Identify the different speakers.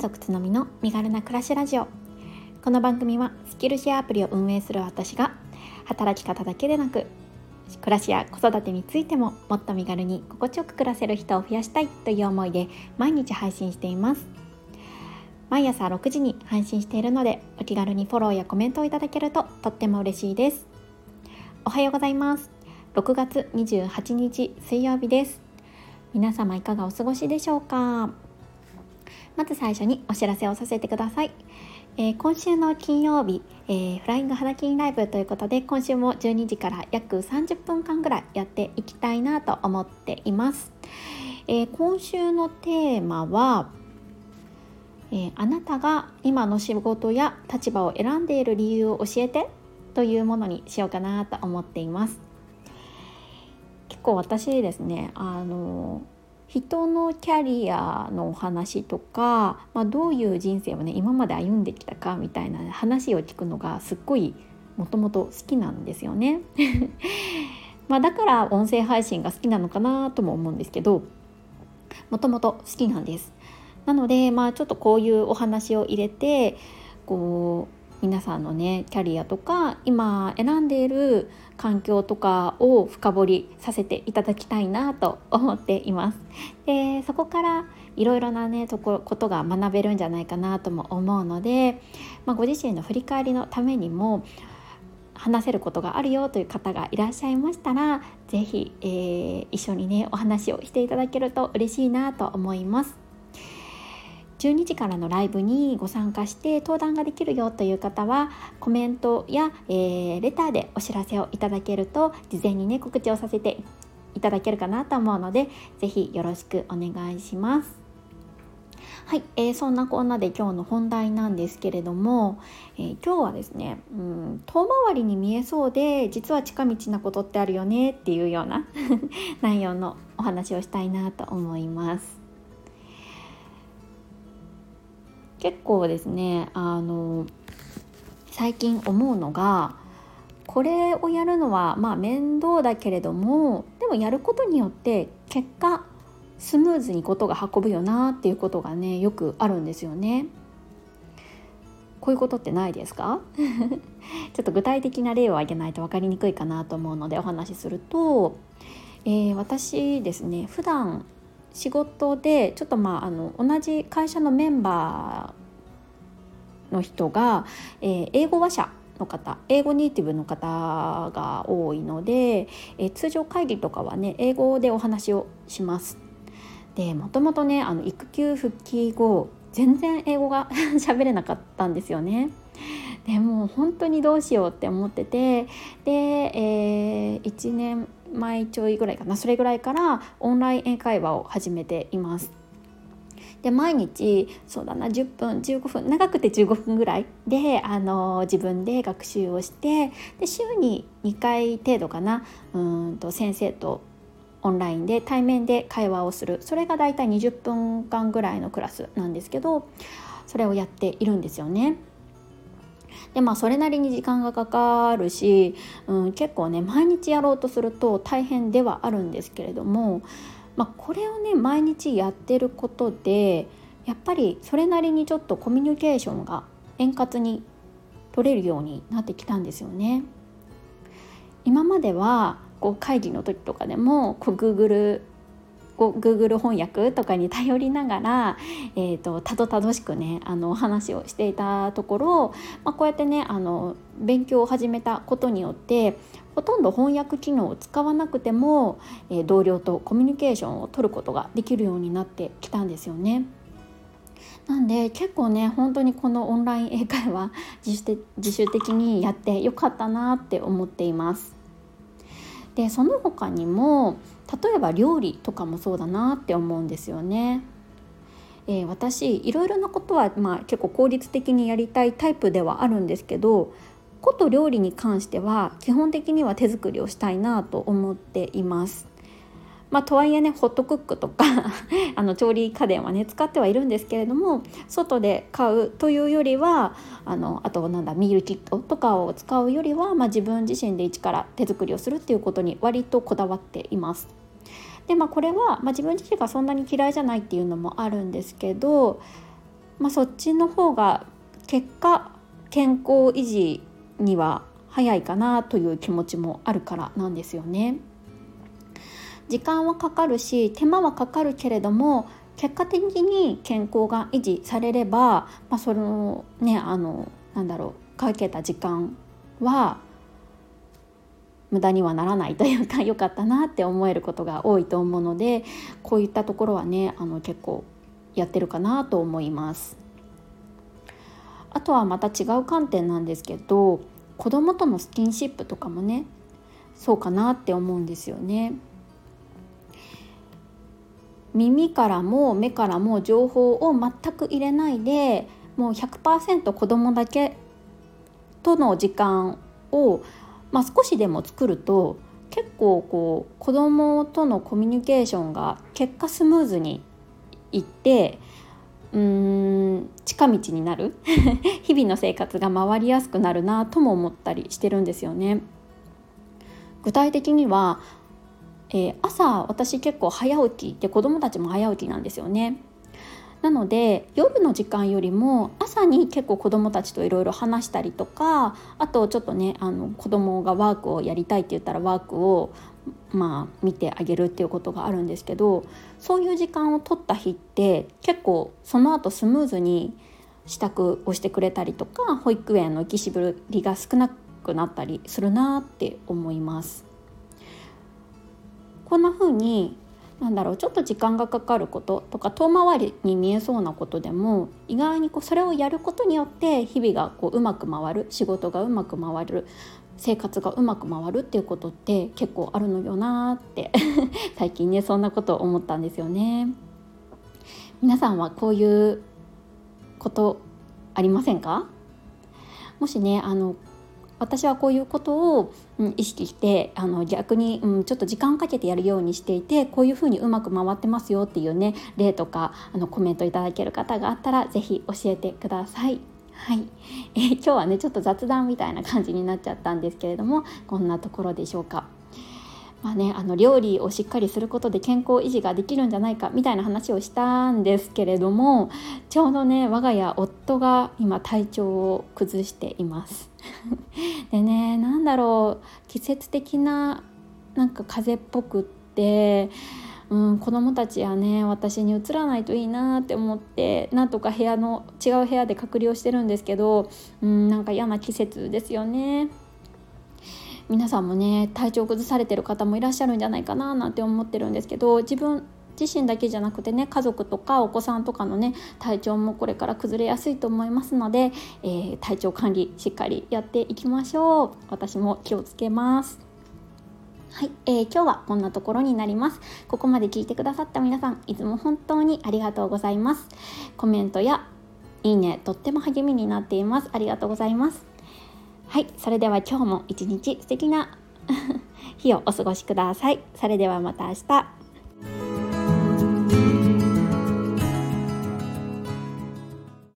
Speaker 1: 族つのみの身軽な暮らしラジオ。この番組はスキルシェアアプリを運営する私が働き方だけでなく暮らしや子育てについてももっと身軽に心地よく暮らせる人を増やしたいという思いで毎日配信しています。毎朝6時に配信しているのでお気軽にフォローやコメントをいただけるととっても嬉しいです。おはようございます。6月28日水曜日です。皆様いかがお過ごしでしょうか？まず最初にお知らせをさせてください、えー、今週の金曜日、えー、フライング肌筋ライブということで今週も12時から約30分間ぐらいやっていきたいなと思っています、えー、今週のテーマはえあなたが今の仕事や立場を選んでいる理由を教えてというものにしようかなと思っています。結構私ですねあの人のキャリアのお話とか、まあ、どういう人生をね今まで歩んできたかみたいな話を聞くのがすっごいもともと好きなんですよね。まあだから音声配信が好きなのかなとも思うんですけどもともと好きなんです。なのでまあちょっとこういうお話を入れてこう皆さんのねキャリアとか今選んでいる環境とかを深掘りさせていただきたいなと思っています。でそこからいろいろなねとこことが学べるんじゃないかなとも思うので、まあ、ご自身の振り返りのためにも話せることがあるよという方がいらっしゃいましたら是非、えー、一緒にねお話をしていただけると嬉しいなと思います。12時からのライブにご参加して登壇ができるよという方はコメントや、えー、レターでお知らせをいただけると事前にね告知をさせていただけるかなと思うので是非よろしくお願いします。はい、えー、そんなこんなで今日の本題なんですけれども、えー、今日はですね、うん、遠回りに見えそうで実は近道なことってあるよねっていうような 内容のお話をしたいなと思います。結構ですねあの最近思うのがこれをやるのはまあ面倒だけれどもでもやることによって結果スムーズにことが運ぶよなっていうことがねよくあるんですよね。こういうことってないですか？ちょっと具体的な例を挙げないと分かりにくいかなと思うのでお話しすると、えー、私ですね普段仕事でちょっとまああの同じ会社のメンバーの人が、えー、英語話者の方英語ネイティブの方が多いので、えー、通常会議とかはね英語でお話をします。でもともとねあの育休復帰後全然英語が 喋れなかったんですよね。でも本当にどうしようって思っててで、えー、1年前ちょいぐらいかなそれぐらいからオンライン英会話を始めています。で毎日そうだな10分15分長くて15分ぐらいであの自分で学習をしてで週に2回程度かなうんと先生とオンラインで対面で会話をするそれがだいたい20分間ぐらいのクラスなんですけどそれをやっているんですよね。でまあそれなりに時間がかかるし、うん、結構ね毎日やろうとすると大変ではあるんですけれども、まあ、これをね毎日やってることでやっぱりそれなりにちょっとコミュニケーションが円滑に取れるようになってきたんですよね。今まではこう会議の時とかでもこう Google Google 翻訳とかに頼りながら、えーと、たどたどしくねあの話をしていたところ、まあ、こうやってねあの勉強を始めたことによってほとんど翻訳機能を使わなくても、えー、同僚とコミュニケーションを取ることができるようになってきたんですよね。なんで結構ね本当にこのオンライン英会話自主自主的にやってよかったなって思っています。でその他にも例えば料理とかもそうだなって思うんですよね。えー、私いろいろなことは、まあ、結構効率的にやりたいタイプではあるんですけどこと料理に関しては基本的には手作りをしたいなと思っています。まあ、とはいえねホットクックとか あの調理家電はね使ってはいるんですけれども外で買うというよりはあのあとなんだミールキットとかを使うよりは、まあ、自分自身で一から手作りをするっていうことに割とこだわっています。でまあこれは、まあ、自分自身がそんなに嫌いじゃないっていうのもあるんですけどまあ、そっちの方が結果健康維持には早いかなという気持ちもあるからなんですよね。時間はかかるし手間はかかるけれども結果的に健康が維持されれば、まあ、そのねあのなんだろうかけた時間は無駄にはならないというか良かったなって思えることが多いと思うのでこういったところはねあの結構やってるかなと思います。あとはまた違う観点なんですけど子供とのスキンシップとかもねそうかなって思うんですよね。耳からも目からも情報を全く入れないでもう100%子供だけとの時間を、まあ、少しでも作ると結構こう子供とのコミュニケーションが結果スムーズにいってうーん近道になる 日々の生活が回りやすくなるなとも思ったりしてるんですよね。具体的には、えー、朝私結構早起きで子供たちも早起きなんですよね。なので夜の時間よりも朝に結構子どもたちといろいろ話したりとかあとちょっとねあの子供がワークをやりたいって言ったらワークをまあ見てあげるっていうことがあるんですけどそういう時間を取った日って結構その後スムーズに支度をしてくれたりとか保育園の行きしぶりが少なくなったりするなって思います。こんな風になんだろうちょっと時間がかかることとか遠回りに見えそうなことでも意外にこうそれをやることによって日々がこううまく回る仕事がうまく回る生活がうまく回るっていうことって結構あるのよなって 最近ねそんなことを思ったんですよね。皆さんはこういうことありませんか？もしねあの私はこういうことを、うん、意識してあの逆に、うん、ちょっと時間をかけてやるようにしていてこういうふうにうまく回ってますよっていうね例とかあのコメントいただける方があったら是非教えてください。はい、えー、今日はねちょっと雑談みたいな感じになっちゃったんですけれどもこんなところでしょうか。まあね、あの料理をしっかりすることで健康維持ができるんじゃないかみたいな話をしたんですけれどもちょうどね我が家夫が今体調を崩しています でね何だろう季節的ななんか風っぽくって、うん、子供たちやね私にうつらないといいなって思ってなんとか部屋の違う部屋で隔離をしてるんですけど、うん、なんか嫌な季節ですよね。皆さんもね体調崩されてる方もいらっしゃるんじゃないかななんて思ってるんですけど自分自身だけじゃなくてね家族とかお子さんとかのね体調もこれから崩れやすいと思いますので、えー、体調管理しっかりやっていきましょう。私も気をつけます。はい、えー、今日はこんなところになります。ここまで聞いてくださった皆さんいつも本当にありがとうございます。コメントやいいねとっても励みになっています。ありがとうございます。はいそれでは今日も一日素敵な 日をお過ごしください。それではまた明日。